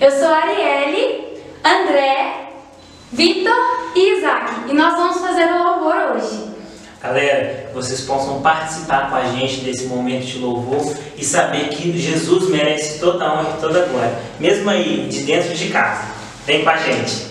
Eu sou Arielle, André, Vitor e Isaac e nós vamos fazer o louvor hoje. Galera, vocês possam participar com a gente desse momento de louvor e saber que Jesus merece toda a honra e toda a glória, mesmo aí de dentro de casa. Vem com a gente.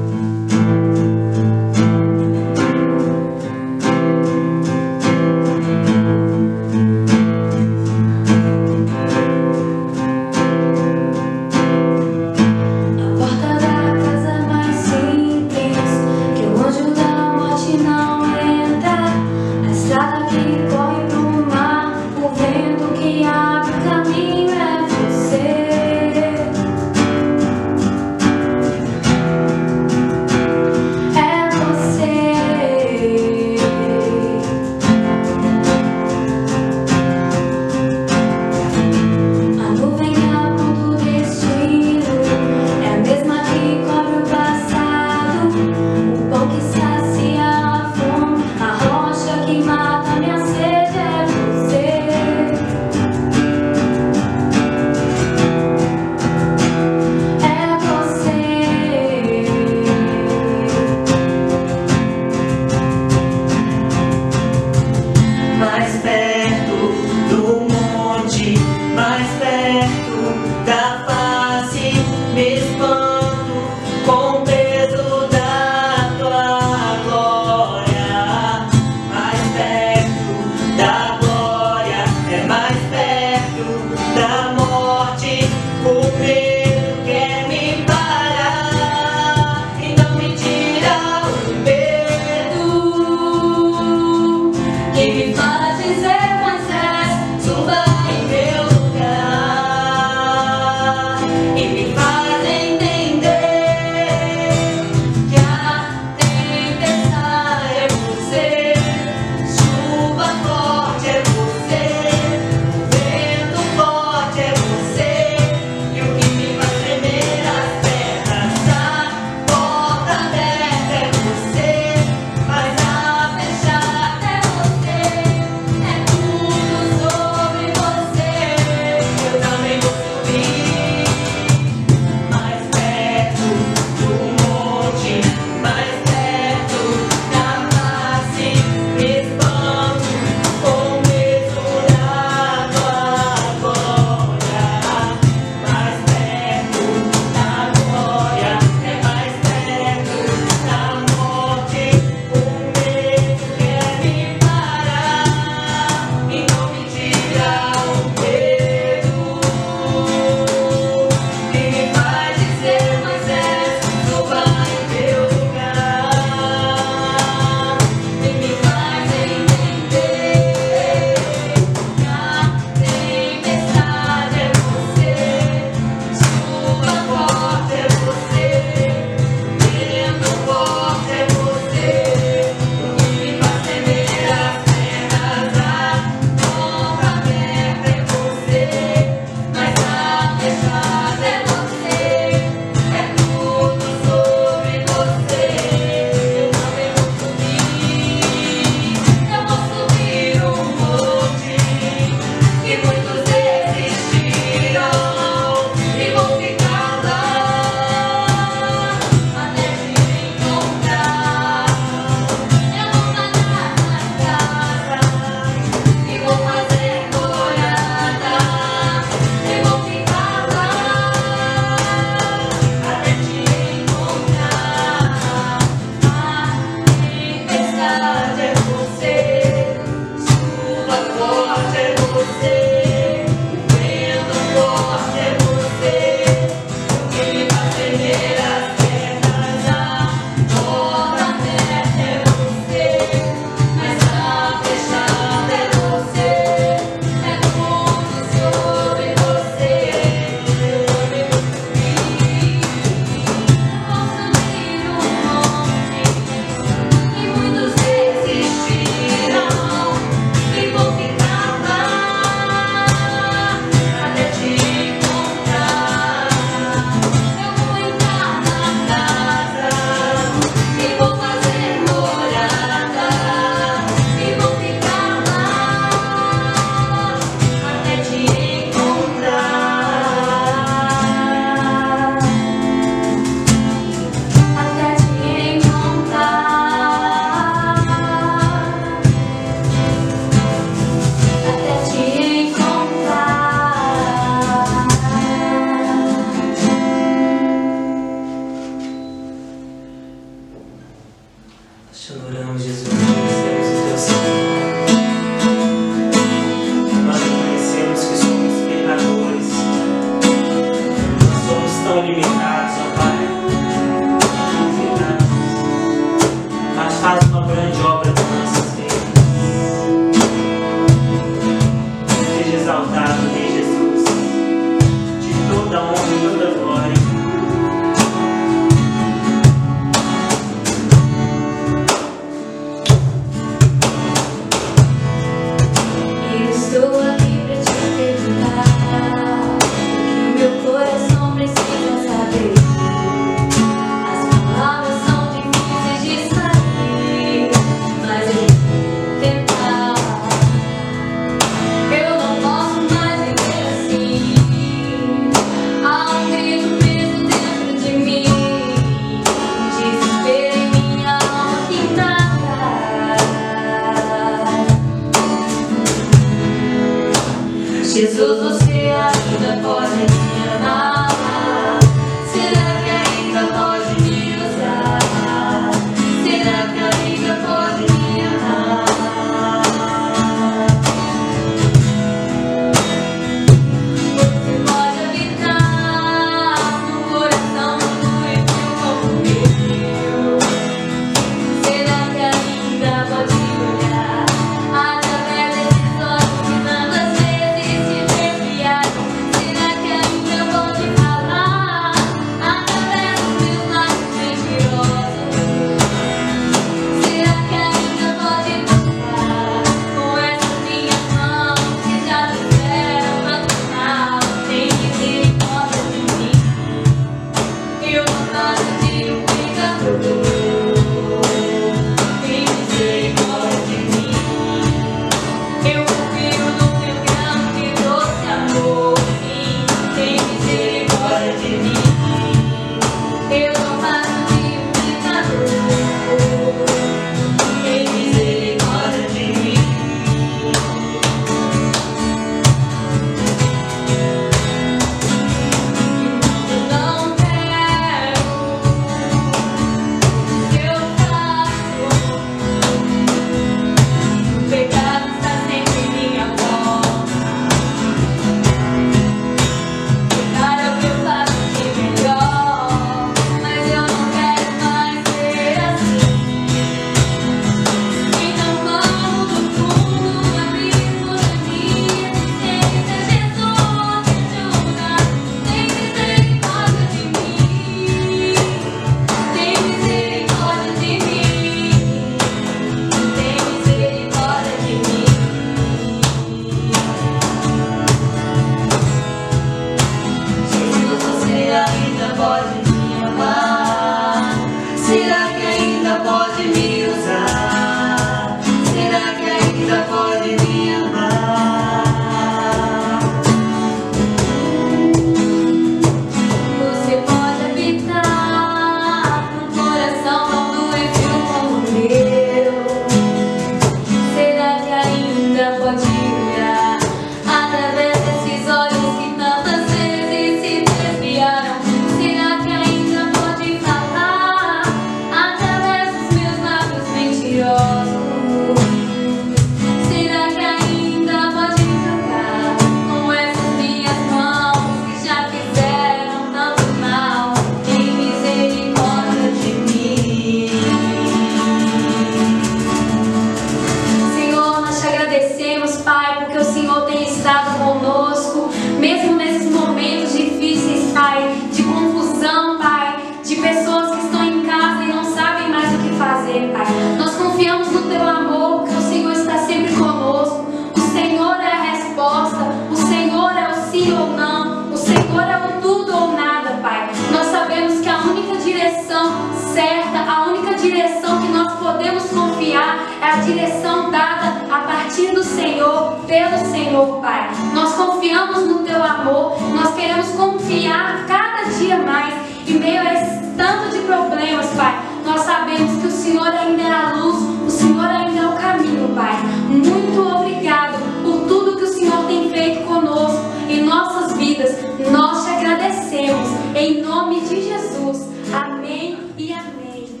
Senhor, pelo Senhor, Pai. Nós confiamos no Teu amor, nós queremos confiar cada dia mais em meio a esse tanto de problemas, Pai. Nós sabemos que o Senhor ainda é a luz, o Senhor ainda é o caminho, Pai. Muito obrigado por tudo que o Senhor tem feito conosco em nossas vidas. Nós te agradecemos. Em nome de Jesus. Amém e amém.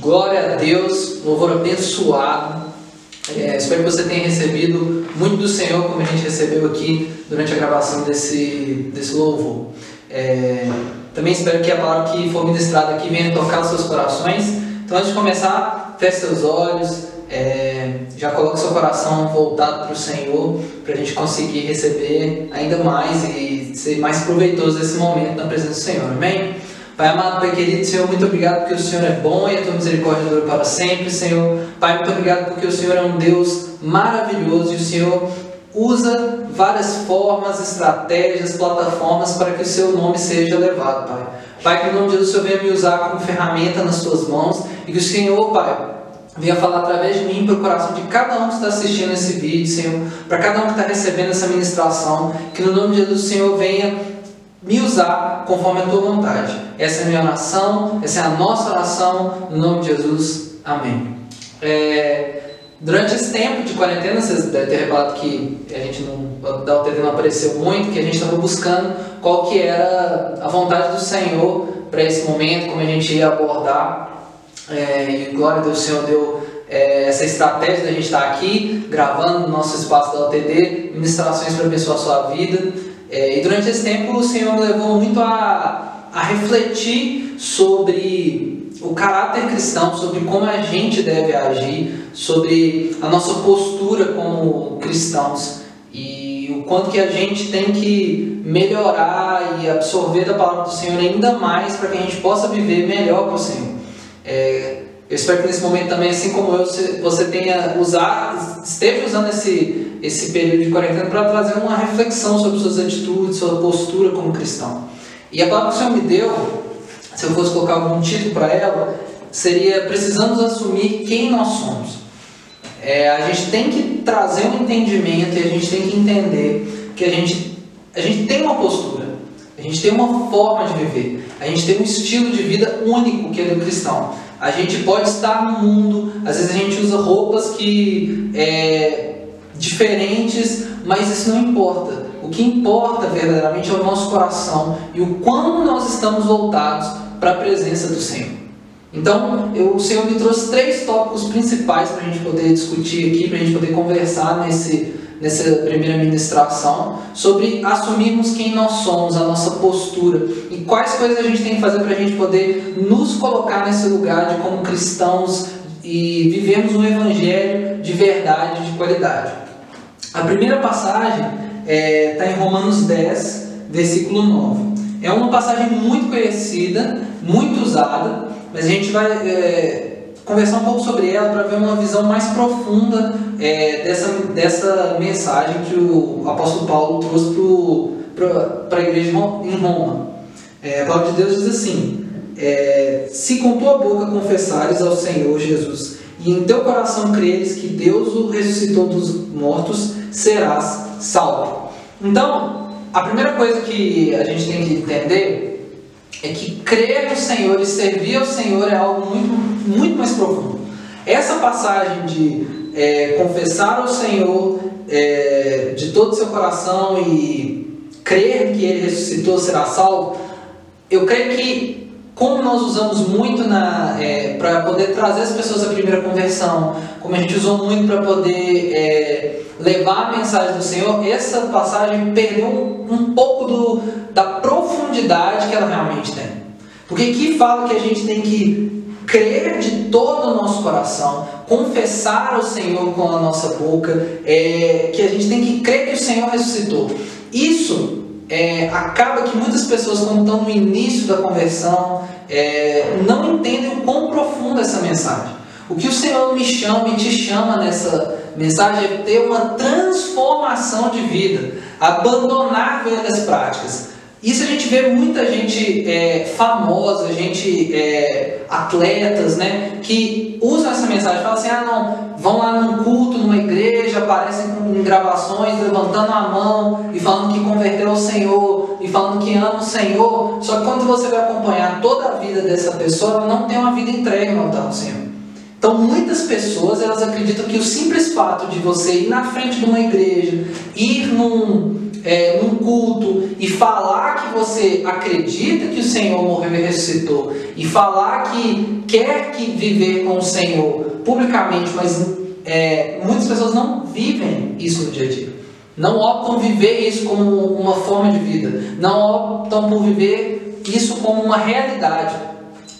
Glória a Deus, louvor abençoado. É, espero que você tenha recebido muito do Senhor, como a gente recebeu aqui durante a gravação desse, desse louvor. É, também espero que a palavra que for ministrada aqui venha tocar os seus corações. Então, antes de começar, feche seus olhos, é, já coloque seu coração voltado para o Senhor, para a gente conseguir receber ainda mais e ser mais proveitoso esse momento na presença do Senhor. Amém? Pai amado, Pai querido, Senhor, muito obrigado porque o Senhor é bom e a tua misericórdia dura para sempre, Senhor. Pai, muito obrigado porque o Senhor é um Deus maravilhoso e o Senhor usa várias formas, estratégias, plataformas para que o seu nome seja levado, Pai. Pai, que o nome de Jesus o Senhor venha me usar como ferramenta nas suas mãos e que o Senhor, Pai, venha falar através de mim para o coração de cada um que está assistindo esse vídeo, Senhor, para cada um que está recebendo essa ministração, que no nome de Jesus o Senhor venha me usar conforme a tua vontade. Essa é a minha oração, essa é a nossa oração, no nome de Jesus. Amém. É, durante esse tempo de quarentena, vocês devem ter reparado que a gente não, da não apareceu muito, que a gente estava buscando qual que era a vontade do Senhor para esse momento, como a gente ia abordar. É, e glória a Deus, o Senhor deu é, essa estratégia da gente estar aqui, gravando no nosso espaço da UTD, ministrações para abençoar a sua vida. É, e durante esse tempo o Senhor levou muito a, a refletir sobre o caráter cristão, sobre como a gente deve agir, sobre a nossa postura como cristãos e o quanto que a gente tem que melhorar e absorver da palavra do Senhor ainda mais para que a gente possa viver melhor com o Senhor. É, eu espero que nesse momento também, assim como eu, você tenha usado, esteja usando esse, esse período de quarentena para trazer uma reflexão sobre suas atitudes, sua postura como cristão. E a palavra que o Senhor me deu, se eu fosse colocar algum título para ela, seria Precisamos assumir quem nós somos. É, a gente tem que trazer um entendimento e a gente tem que entender que a gente, a gente tem uma postura, a gente tem uma forma de viver, a gente tem um estilo de vida único que é do cristão. A gente pode estar no mundo, às vezes a gente usa roupas que é, diferentes, mas isso não importa. O que importa verdadeiramente é o nosso coração e o quanto nós estamos voltados para a presença do Senhor. Então, eu, o Senhor me trouxe três tópicos principais para a gente poder discutir aqui, para a gente poder conversar nesse, nessa primeira ministração, sobre assumirmos quem nós somos, a nossa postura e quais coisas a gente tem que fazer para a gente poder nos colocar nesse lugar de como cristãos e vivermos um evangelho de verdade, de qualidade. A primeira passagem está é, tá em Romanos 10, versículo 9. É uma passagem muito conhecida, muito usada, mas a gente vai é, conversar um pouco sobre ela para ver uma visão mais profunda é, dessa, dessa mensagem que o apóstolo Paulo trouxe para a igreja em Roma. É, a palavra de Deus diz assim: é, Se com tua boca confessares ao Senhor Jesus e em teu coração creres que Deus o ressuscitou dos mortos, serás salvo. Então, a primeira coisa que a gente tem que entender é que crer no Senhor e servir ao Senhor é algo muito, muito mais profundo. Essa passagem de é, confessar ao Senhor é, de todo o seu coração e crer que Ele ressuscitou será salvo, eu creio que como nós usamos muito é, para poder trazer as pessoas à primeira conversão, como a gente usou muito para poder é, levar a mensagem do Senhor, essa passagem perdeu um, pouco do, da profundidade que ela realmente tem. Porque aqui fala que a gente tem que crer de todo o nosso coração, confessar ao Senhor com a nossa boca, é, que a gente tem que crer que o Senhor ressuscitou. Isso é, acaba que muitas pessoas, quando estão no início da conversão, é, não entendem o quão profunda essa mensagem. O que o Senhor me chama e te chama nessa mensagem é ter uma transformação de vida, abandonar velhas práticas, Isso a gente vê muita gente é, famosa, gente, é, atletas, né, que usam essa mensagem, falam assim, ah não, vão lá num culto, numa igreja, aparecem com gravações, levantando a mão e falando que converteu ao Senhor, e falando que ama o Senhor, só que quando você vai acompanhar toda a vida dessa pessoa, ela não tem uma vida entregue do Senhor. Então muitas pessoas elas acreditam que o simples fato de você ir na frente de uma igreja, ir num é, num culto e falar que você acredita que o Senhor morreu e ressuscitou, e falar que quer que viver com o Senhor publicamente, mas é, muitas pessoas não vivem isso no dia a dia. Não optam viver isso como uma forma de vida. Não optam por viver isso como uma realidade.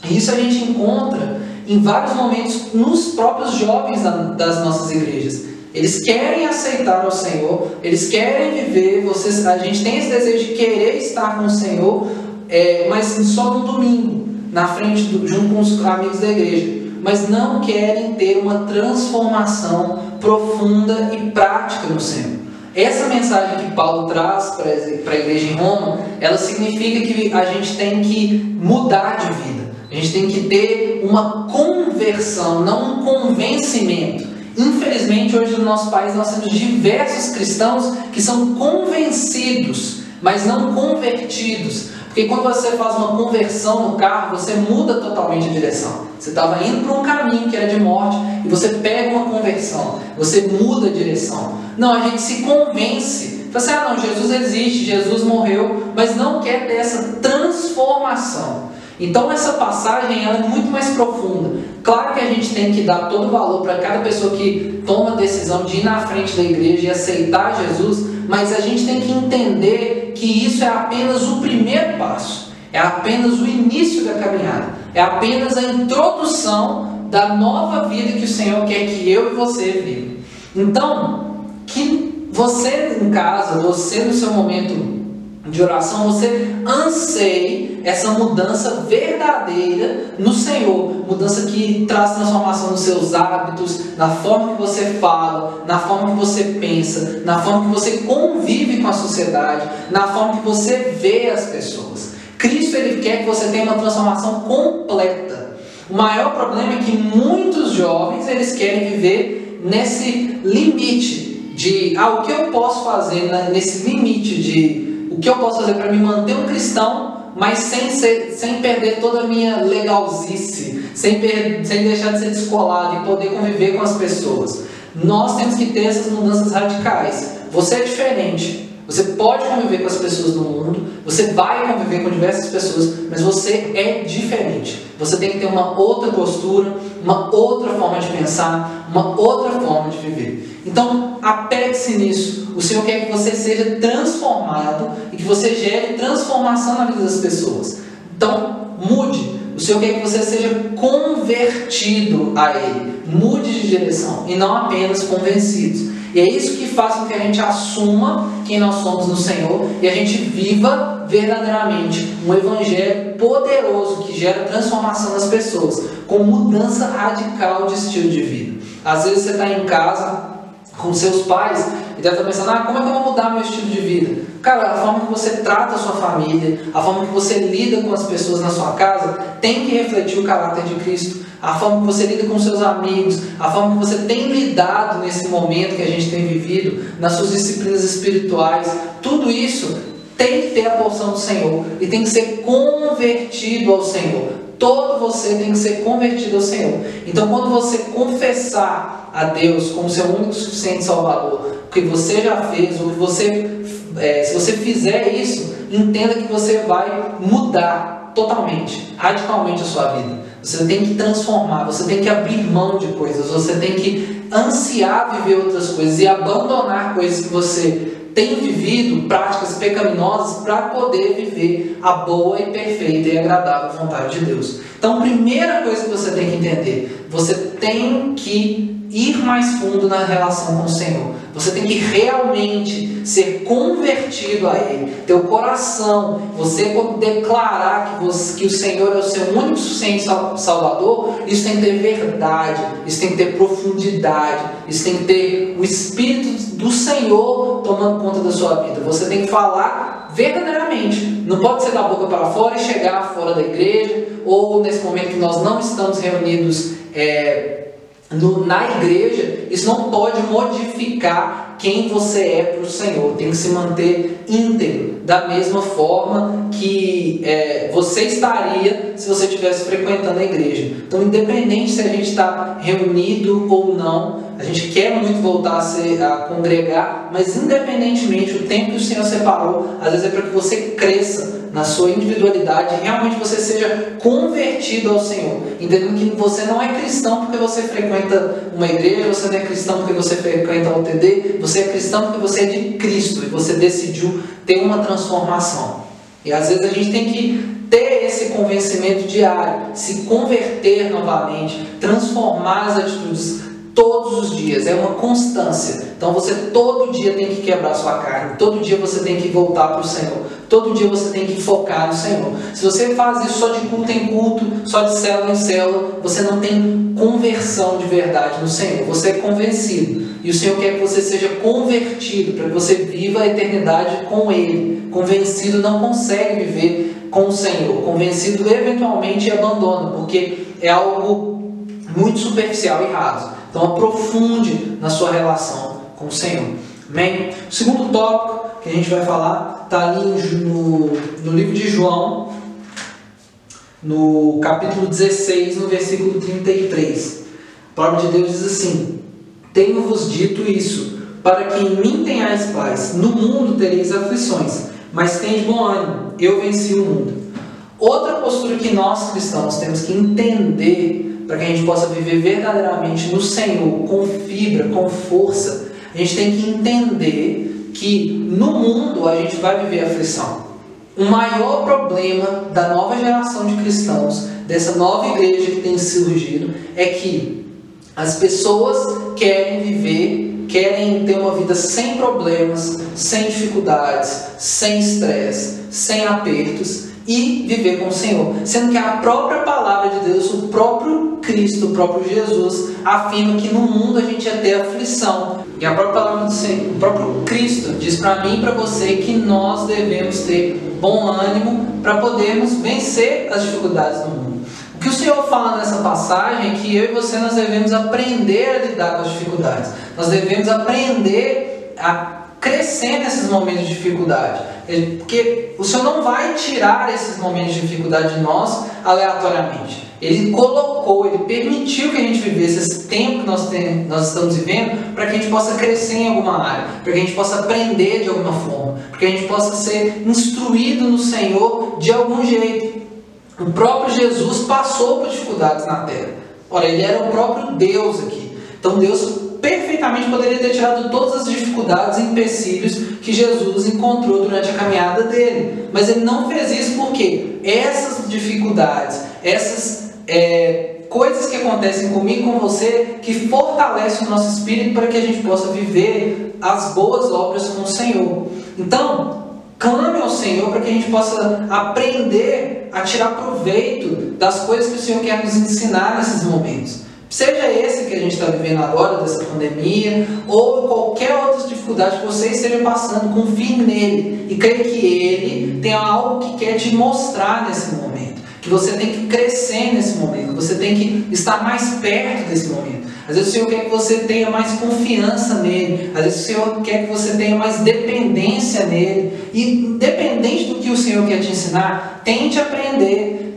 E isso a gente encontra em vários momentos nos próprios jovens das nossas igrejas. Eles querem aceitar o Senhor, eles querem viver, vocês, a gente tem esse desejo de querer estar com o Senhor, é, mas só no domingo, na frente, do, junto com os amigos da igreja. Mas não querem ter uma transformação profunda e prática no Senhor. Essa mensagem que Paulo traz para a igreja em Roma, ela significa que a gente tem que mudar de vida. A gente tem que ter uma conversão, não um convencimento. Infelizmente, hoje no nosso país nós temos diversos cristãos que são convencidos, mas não convertidos. Porque quando você faz uma conversão no carro, você muda totalmente a direção. Você estava indo para um caminho que era de morte e você pega uma conversão, você muda a direção. Não, a gente se convence. Fala assim, ah não, Jesus existe, Jesus morreu, mas não quer ter essa transformação. Então essa passagem ela é muito mais profunda. Claro que a gente tem que dar todo o valor para cada pessoa que toma a decisão de ir na frente da igreja e aceitar Jesus, mas a gente tem que entender que isso é apenas o primeiro passo, é apenas o início da caminhada, é apenas a introdução da nova vida que o Senhor quer que eu e você vivam. Então, que você em casa, você no seu momento de oração, você anseie essa mudança verdadeira no Senhor, mudança que traz transformação nos seus hábitos, na forma que você fala, na forma que você pensa, na forma que você convive com a sociedade, na forma que você vê as pessoas. Cristo ele quer que você tenha uma transformação completa. O maior problema é que muitos jovens eles querem viver nesse limite de ah, o que eu posso fazer nesse limite de o que eu posso fazer para me manter um cristão, mas sem, ser, sem perder toda a minha legalzice, sem, per, sem deixar de ser descolado e poder conviver com as pessoas. Nós temos que ter essas mudanças radicais. Você é diferente. Você pode conviver com as pessoas do mundo, você vai conviver com diversas pessoas, mas você é diferente. Você tem que ter uma outra postura, uma outra forma de pensar, uma outra forma de viver. Então, apegue-se nisso. O Senhor quer que você seja transformado e que você gere transformação na vida das pessoas. Então, mude. O Senhor quer que você seja convertido a Ele. Mude de direção e não apenas convencidos. E é isso que faz com que a gente assuma quem nós somos no Senhor e a gente viva verdadeiramente um evangelho poderoso que gera transformação nas pessoas, com mudança radical de estilo de vida. Às vezes você está em casa com seus pais e deve estar pensando: ah, como é que eu vou mudar meu estilo de vida? Cara, a forma que você trata a sua família, a forma que você lida com as pessoas na sua casa, tem que refletir o caráter de Cristo a forma que você lida com seus amigos, a forma que você tem lidado nesse momento que a gente tem vivido, nas suas disciplinas espirituais, tudo isso tem que ter a porção do Senhor e tem que ser convertido ao Senhor. Todo você tem que ser convertido ao Senhor. Então, quando você confessar a Deus como seu único suficiente Salvador, o que você já fez, o que você, é, se você fizer isso, entenda que você vai mudar totalmente, radicalmente a sua vida. Você tem que transformar, você tem que abrir mão de coisas, você tem que ansiar viver outras coisas e abandonar coisas que você tem vivido, práticas pecaminosas, para poder viver a boa e perfeita e agradável vontade de Deus. Então, primeira coisa que você tem que entender, você tem que ir mais fundo na relação com o Senhor. Você tem que realmente ser convertido a Ele. Teu coração, você declarar que, você, que o Senhor é o seu único suficiente Salvador, isso tem que ter verdade, isso tem que ter profundidade, isso tem que ter o Espírito do Senhor tomando conta da sua vida. Você tem que falar verdadeiramente. Não pode ser da boca para fora e chegar fora da igreja, ou nesse momento que nós não estamos reunidos é, no, na igreja, isso não pode modificar quem você é para o Senhor. Tem que se manter íntegro, da mesma forma que é, você estaria se você estivesse frequentando a igreja. Então, independente se a gente está reunido ou não, a gente quer muito voltar a, ser, a congregar, mas independentemente do tempo que o Senhor separou, às vezes é para que você cresça na sua individualidade, realmente você seja convertido ao Senhor, entendendo que você não é cristão porque você frequenta uma igreja, você não é cristão porque você frequenta o OTD, você é cristão porque você é de Cristo e você decidiu ter uma transformação. E às vezes a gente tem que ter esse convencimento diário, se converter novamente, transformar as atitudes todos os dias, é uma constância. Então você todo dia tem que quebrar sua carne, todo dia você tem que voltar para o Senhor, todo dia você tem que focar no Senhor. Se você faz isso só de culto em culto, só de célula em célula, você não tem conversão de verdade no Senhor, você é convencido. E o Senhor quer que você seja convertido, para que você viva a eternidade com Ele. Convencido não consegue viver com o Senhor, convencido eventualmente abandona, porque é algo muito superficial e raso. Então aprofunde na sua relação com o Senhor. Amém? O segundo tópico que a gente vai falar está ali no, no livro de João, no capítulo 16, no versículo 33. A palavra de Deus diz assim: Tenho-vos dito isso, para que em mim tenhais paz. No mundo tereis aflições, mas tende bom ânimo, eu venci o mundo. Outra postura que nós cristãos temos que entender para que a gente possa viver verdadeiramente no Senhor, com fibra, com força, a gente tem que entender que no mundo a gente vai viver aflição. O maior problema da nova geração de cristãos, dessa nova igreja que tem surgido, é que as pessoas querem viver, querem ter uma vida sem problemas, sem dificuldades, sem estresse, sem apertos, e viver com o Senhor. Sendo que a própria palavra de Deus, o próprio Cristo, o próprio Jesus, afirma que no mundo a gente ia ter aflição. E a própria palavra do Senhor, o próprio Cristo diz para mim e para você que nós devemos ter bom ânimo para podermos vencer as dificuldades do mundo. O que o Senhor fala nessa passagem é que eu e você nós devemos aprender a lidar com as dificuldades. Nós devemos aprender a crescer nesses momentos de dificuldade. Porque o Senhor não vai tirar esses momentos de dificuldade de nós aleatoriamente. Ele colocou, ele permitiu que a gente vivesse esse tempo que nós, tem, nós estamos vivendo para que a gente possa crescer em alguma área, para que a gente possa aprender de alguma forma, para que a gente possa ser instruído no Senhor de algum jeito. O próprio Jesus passou por dificuldades na terra. Ora, ele era o próprio Deus aqui. Então Deus perfeitamente poderia ter tirado todas as dificuldades e empecilhos que Jesus encontrou durante a caminhada dele. Mas ele não fez isso porque essas dificuldades, essas é, coisas que acontecem comigo e com você, que fortalecem o nosso espírito para que a gente possa viver as boas obras com o Senhor. Então, clame ao Senhor para que a gente possa aprender a tirar proveito das coisas que o Senhor quer nos ensinar nesses momentos. Seja esse que a gente está vivendo agora, dessa pandemia, ou qualquer outra dificuldade que você esteja passando, confie nele e creia que ele tem algo que quer te mostrar nesse momento. Que você tem que crescer nesse momento, você tem que estar mais perto desse momento. Às vezes o Senhor quer que você tenha mais confiança nele, às vezes o Senhor quer que você tenha mais dependência nele. E independente do que o Senhor quer te ensinar, tente aprender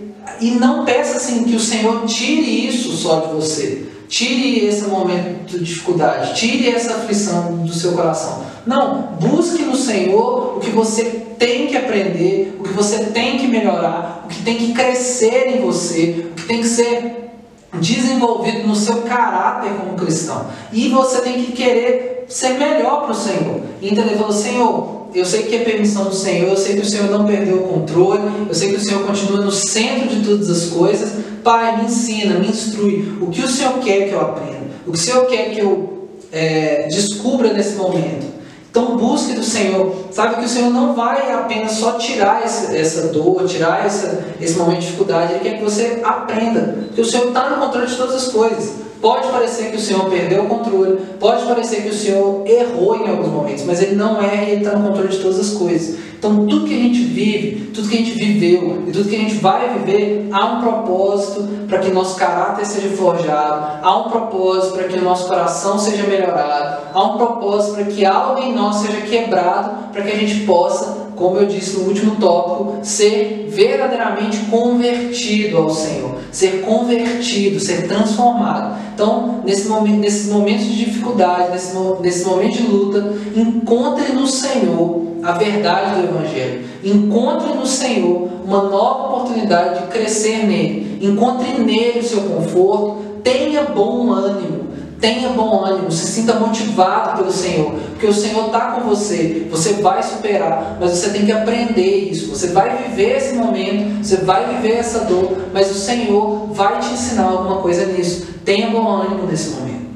e não peça assim que o Senhor tire isso só de você. Tire esse momento de dificuldade, tire essa aflição do seu coração. Não, busque no Senhor o que você tem que aprender, o que você tem que melhorar, o que tem que crescer em você, o que tem que ser desenvolvido no seu caráter como cristão. E você tem que querer ser melhor para o Senhor. Entender? Falou, Senhor, eu sei que é permissão do Senhor, eu sei que o Senhor não perdeu o controle, eu sei que o Senhor continua no centro de todas as coisas. Pai, me ensina, me instrui. O que o Senhor quer que eu aprenda? O que o Senhor quer que eu é, descubra nesse momento? Então busque do Senhor. Sabe que o Senhor não vai apenas só tirar esse, essa dor, tirar essa, esse momento de dificuldade. Ele quer que você aprenda. Porque o Senhor está no controle de todas as coisas. Pode parecer que o Senhor perdeu o controle, pode parecer que o Senhor errou em alguns momentos, mas Ele não erra e Ele está no controle de todas as coisas. Então, tudo que a gente vive, tudo que a gente viveu e tudo que a gente vai viver, há um propósito para que nosso caráter seja forjado, há um propósito para que o nosso coração seja melhorado, há um propósito para que algo em nós seja quebrado, para que a gente possa, como eu disse no último tópico, ser verdadeiramente convertido ao Senhor, ser convertido, ser transformado. Então, nesse momento, nesses momentos de dificuldade, nesse, nesse momento de luta, encontre no Senhor a verdade do Evangelho. Encontre no Senhor uma nova oportunidade de crescer nele. Encontre nele o seu conforto. Tenha bom ânimo. Tenha bom ânimo, se sinta motivado pelo Senhor, porque o Senhor está com você, você vai superar, mas você tem que aprender isso. Você vai viver esse momento, você vai viver essa dor, mas o Senhor vai te ensinar alguma coisa nisso. Tenha bom ânimo nesse momento.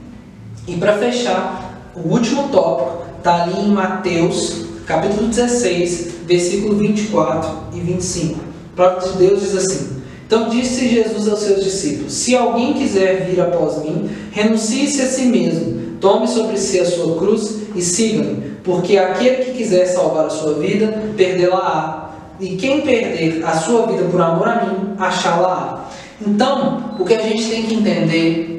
E para fechar, o último tópico está ali em Mateus capítulo 16, versículo 24 e 25. O próprio de Deus diz assim: Então disse Jesus aos seus discípulos: Se alguém quiser vir após mim, renuncie-se a si mesmo, tome sobre si a sua cruz e siga-me, porque aquele que quiser salvar a sua vida, perdê-la-á. E quem perder a sua vida por amor a mim, achá-la-á. Então, o que a gente tem que entender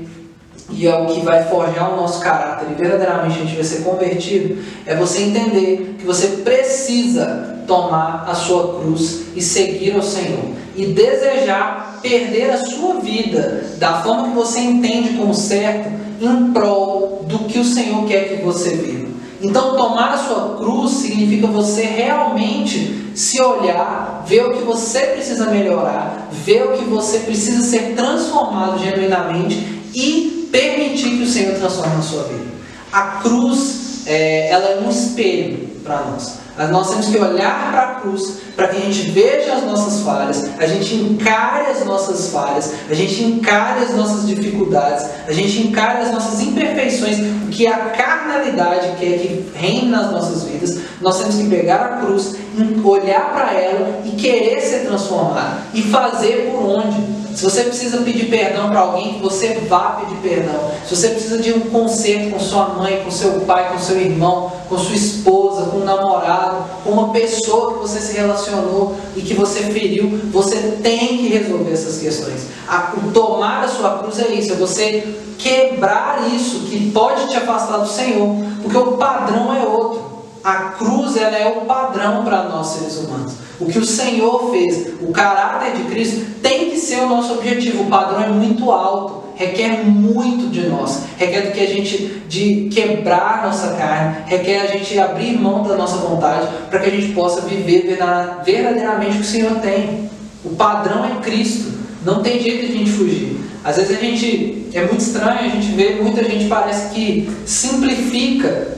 e é o que vai forjar o nosso caráter e verdadeiramente a gente vai ser convertido, é você entender que você precisa tomar a sua cruz e seguir ao Senhor e desejar perder a sua vida da forma que você entende como certo em prol do que o Senhor quer que você viva. Então, tomar a sua cruz significa você realmente se olhar, ver o que você precisa melhorar, ver o que você precisa ser transformado genuinamente e permitir que o Senhor transforme a sua vida. A cruz, é, ela é um espelho para nós. Nós temos que olhar para a cruz para que a gente veja as nossas falhas, a gente encare as nossas falhas, a gente encare as nossas dificuldades, a gente encare as nossas imperfeições, o que a carnalidade quer que reine nas nossas vidas. Nós temos que pegar a cruz, olhar para ela e querer ser transformado e fazer por onde se você precisa pedir perdão para alguém, você vá pedir perdão. Se você precisa de um conserto com sua mãe, com seu pai, com seu irmão, com sua esposa, com um namorado, com uma pessoa que você se relacionou e que você feriu, você tem que resolver essas questões. A, o tomar a sua cruz é isso, é você quebrar isso que pode te afastar do Senhor, porque o padrão é outro. A cruz ela é o padrão para nós seres humanos. O que o Senhor fez, o caráter de Cristo, tem que ser o nosso objetivo. O padrão é muito alto, requer muito de nós, requer que a gente de quebrar nossa carne, requer a gente abrir mão da nossa vontade para que a gente possa viver verdadeiramente o que o Senhor tem. O padrão é Cristo, não tem jeito de a gente fugir. Às vezes a gente é muito estranho, a gente vê muita gente parece que simplifica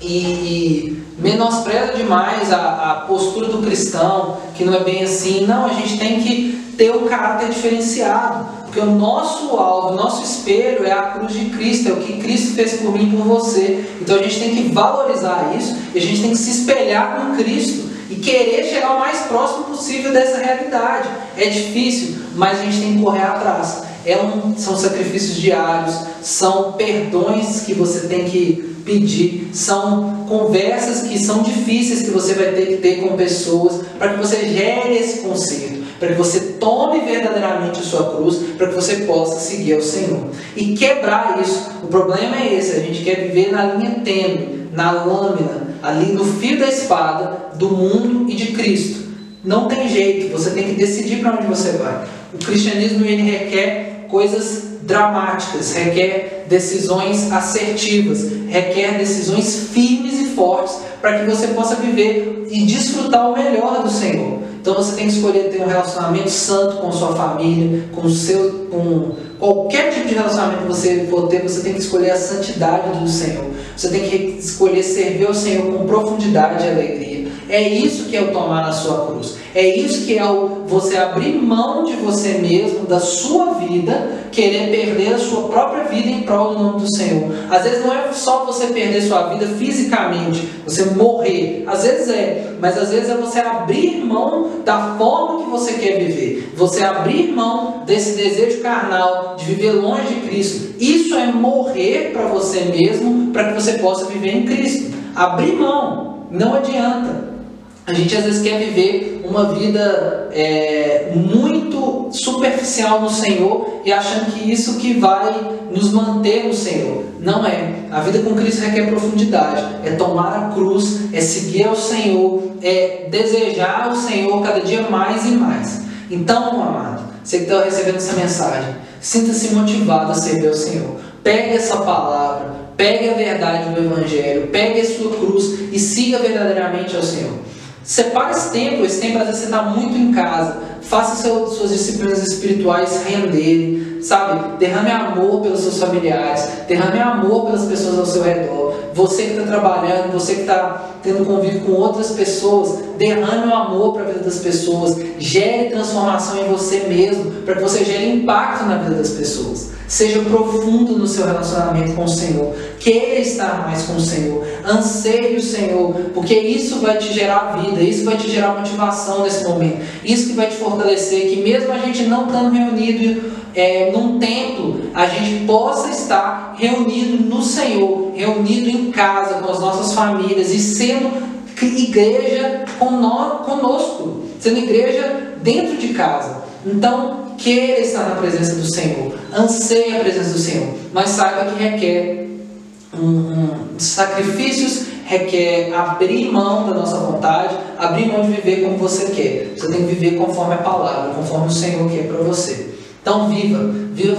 e, e menospreza demais a, a postura do cristão, que não é bem assim. Não, a gente tem que ter um caráter diferenciado. Porque o nosso alvo, o nosso espelho é a cruz de Cristo, é o que Cristo fez por mim e por você. Então a gente tem que valorizar isso e a gente tem que se espelhar com Cristo e querer chegar o mais próximo possível dessa realidade. É difícil, mas a gente tem que correr atrás. É um, são sacrifícios diários, são perdões que você tem que pedir, são conversas que são difíceis que você vai ter que ter com pessoas para que você gere esse conserto, para que você tome verdadeiramente a sua cruz, para que você possa seguir ao Senhor. E quebrar isso, o problema é esse, a gente quer viver na linha tênue, na lâmina, ali no fio da espada do mundo e de Cristo. Não tem jeito, você tem que decidir para onde você vai. O cristianismo ele requer coisas dramáticas, requer decisões assertivas, requer decisões firmes e fortes para que você possa viver e desfrutar o melhor do Senhor. Então você tem que escolher ter um relacionamento santo com sua família, com seu, com qualquer tipo de relacionamento que você for ter, você tem que escolher a santidade do Senhor. Você tem que escolher servir ao Senhor com profundidade e alegria. É isso que é o tomar a sua cruz. É isso que é o você abrir mão de você mesmo, da sua vida, querer perder a sua própria vida em prol do nome do Senhor. Às vezes não é só você perder sua vida fisicamente, você morrer. Às vezes é, mas às vezes é você abrir mão da forma que você quer viver. Você abrir mão desse desejo carnal de viver longe de Cristo. Isso é morrer para você mesmo, para que você possa viver em Cristo. Abrir mão, não adianta. A gente às vezes quer viver uma vida é, muito superficial no Senhor e achando que isso que vai nos manter no Senhor. Não é. A vida com Cristo requer profundidade. É tomar a cruz, é seguir ao Senhor, é desejar o Senhor cada dia mais e mais. Então, amado, você que está recebendo essa mensagem, sinta-se motivado a servir ao Senhor. Pegue essa palavra, pegue a verdade do Evangelho, pegue a sua cruz e siga verdadeiramente ao Senhor. Separe esse tempo, esse tempo às vezes você está muito em casa. Faça seu, suas disciplinas espirituais renderem, sabe? Derrame amor pelos seus familiares, derrame amor pelas pessoas ao seu redor. Você que está trabalhando, você que está tendo convívio com outras pessoas, derrame o amor para a vida das pessoas, gere transformação em você mesmo, para que você gere impacto na vida das pessoas. Seja profundo no seu relacionamento com o Senhor. Queira estar mais com o Senhor. Anseie o Senhor, porque isso vai te gerar vida, isso vai te gerar motivação nesse momento. Isso que vai te fortalecer, que mesmo a gente não estando reunido é, num templo, a gente possa estar reunido no Senhor, reunido em casa com as nossas famílias e sendo igreja conosco, sendo igreja dentro de casa. Então, queira estar na presença do Senhor, anseie a presença do Senhor, mas saiba que requer um, um, sacrifícios, requer abrir mão da nossa vontade, abrir mão de viver como você quer. Você tem que viver conforme a palavra, conforme o Senhor quer para você. Então viva, viva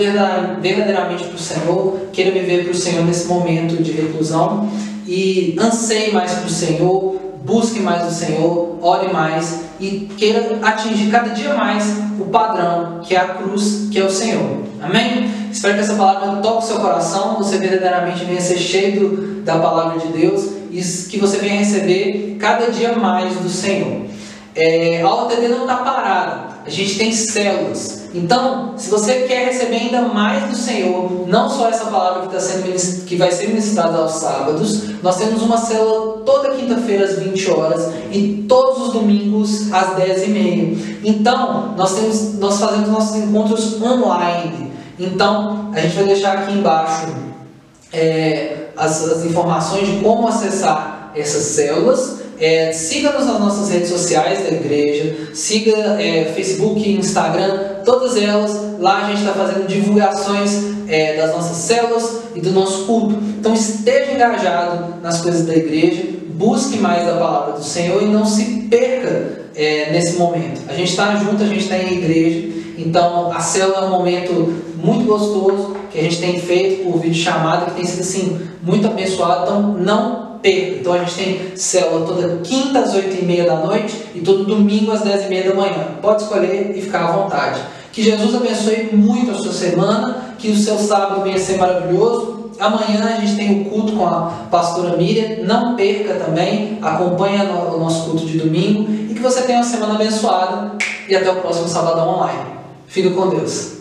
verdadeiramente para o Senhor, queira viver para o Senhor nesse momento de reclusão. E anseie mais para o Senhor, busque mais o Senhor, ore mais e queira atingir cada dia mais o padrão, que é a cruz, que é o Senhor. Amém? Espero que essa palavra toque o seu coração, você verdadeiramente venha ser cheio da palavra de Deus e que você venha receber cada dia mais do Senhor. É, a OTD não está parada, a gente tem células. Então, se você quer receber ainda mais do Senhor, não só essa palavra que, tá sendo, que vai ser ministrada aos sábados, nós temos uma célula toda quinta-feira às 20 horas e todos os domingos às 10 e meia. Então, nós, temos, nós fazemos nossos encontros online. Então, a gente vai deixar aqui embaixo é, as, as informações de como acessar essas células. É, Siga-nos nas nossas redes sociais da igreja, siga é, Facebook, Instagram, todas elas. Lá a gente está fazendo divulgações é, das nossas células e do nosso culto. Então esteja engajado nas coisas da igreja, busque mais da palavra do Senhor e não se perca é, nesse momento. A gente está junto, a gente está em igreja, então a célula é um momento muito gostoso que a gente tem feito por vídeo chamada, que tem sido assim muito abençoado. Então não perca. Então a gente tem célula toda quinta às 8 e meia da noite e todo domingo às 10 e meia da manhã. Pode escolher e ficar à vontade. Que Jesus abençoe muito a sua semana, que o seu sábado venha ser maravilhoso. Amanhã a gente tem o culto com a pastora Miriam. Não perca também, acompanhe o nosso culto de domingo e que você tenha uma semana abençoada e até o próximo sábado online. Fique com Deus.